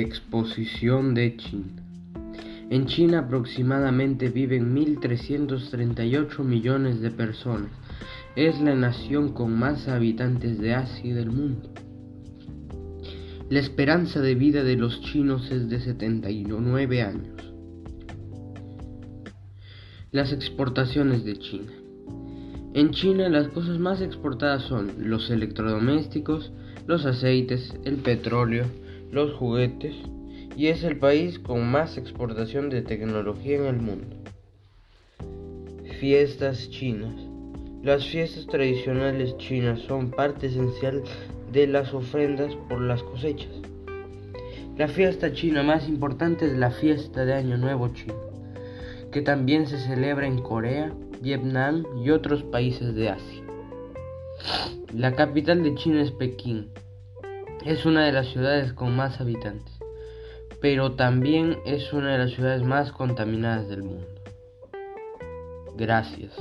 Exposición de China. En China aproximadamente viven 1.338 millones de personas. Es la nación con más habitantes de Asia y del mundo. La esperanza de vida de los chinos es de 79 años. Las exportaciones de China. En China las cosas más exportadas son los electrodomésticos, los aceites, el petróleo, los juguetes y es el país con más exportación de tecnología en el mundo. Fiestas chinas. Las fiestas tradicionales chinas son parte esencial de las ofrendas por las cosechas. La fiesta china más importante es la fiesta de Año Nuevo chino, que también se celebra en Corea, Vietnam y otros países de Asia. La capital de China es Pekín, es una de las ciudades con más habitantes, pero también es una de las ciudades más contaminadas del mundo. Gracias.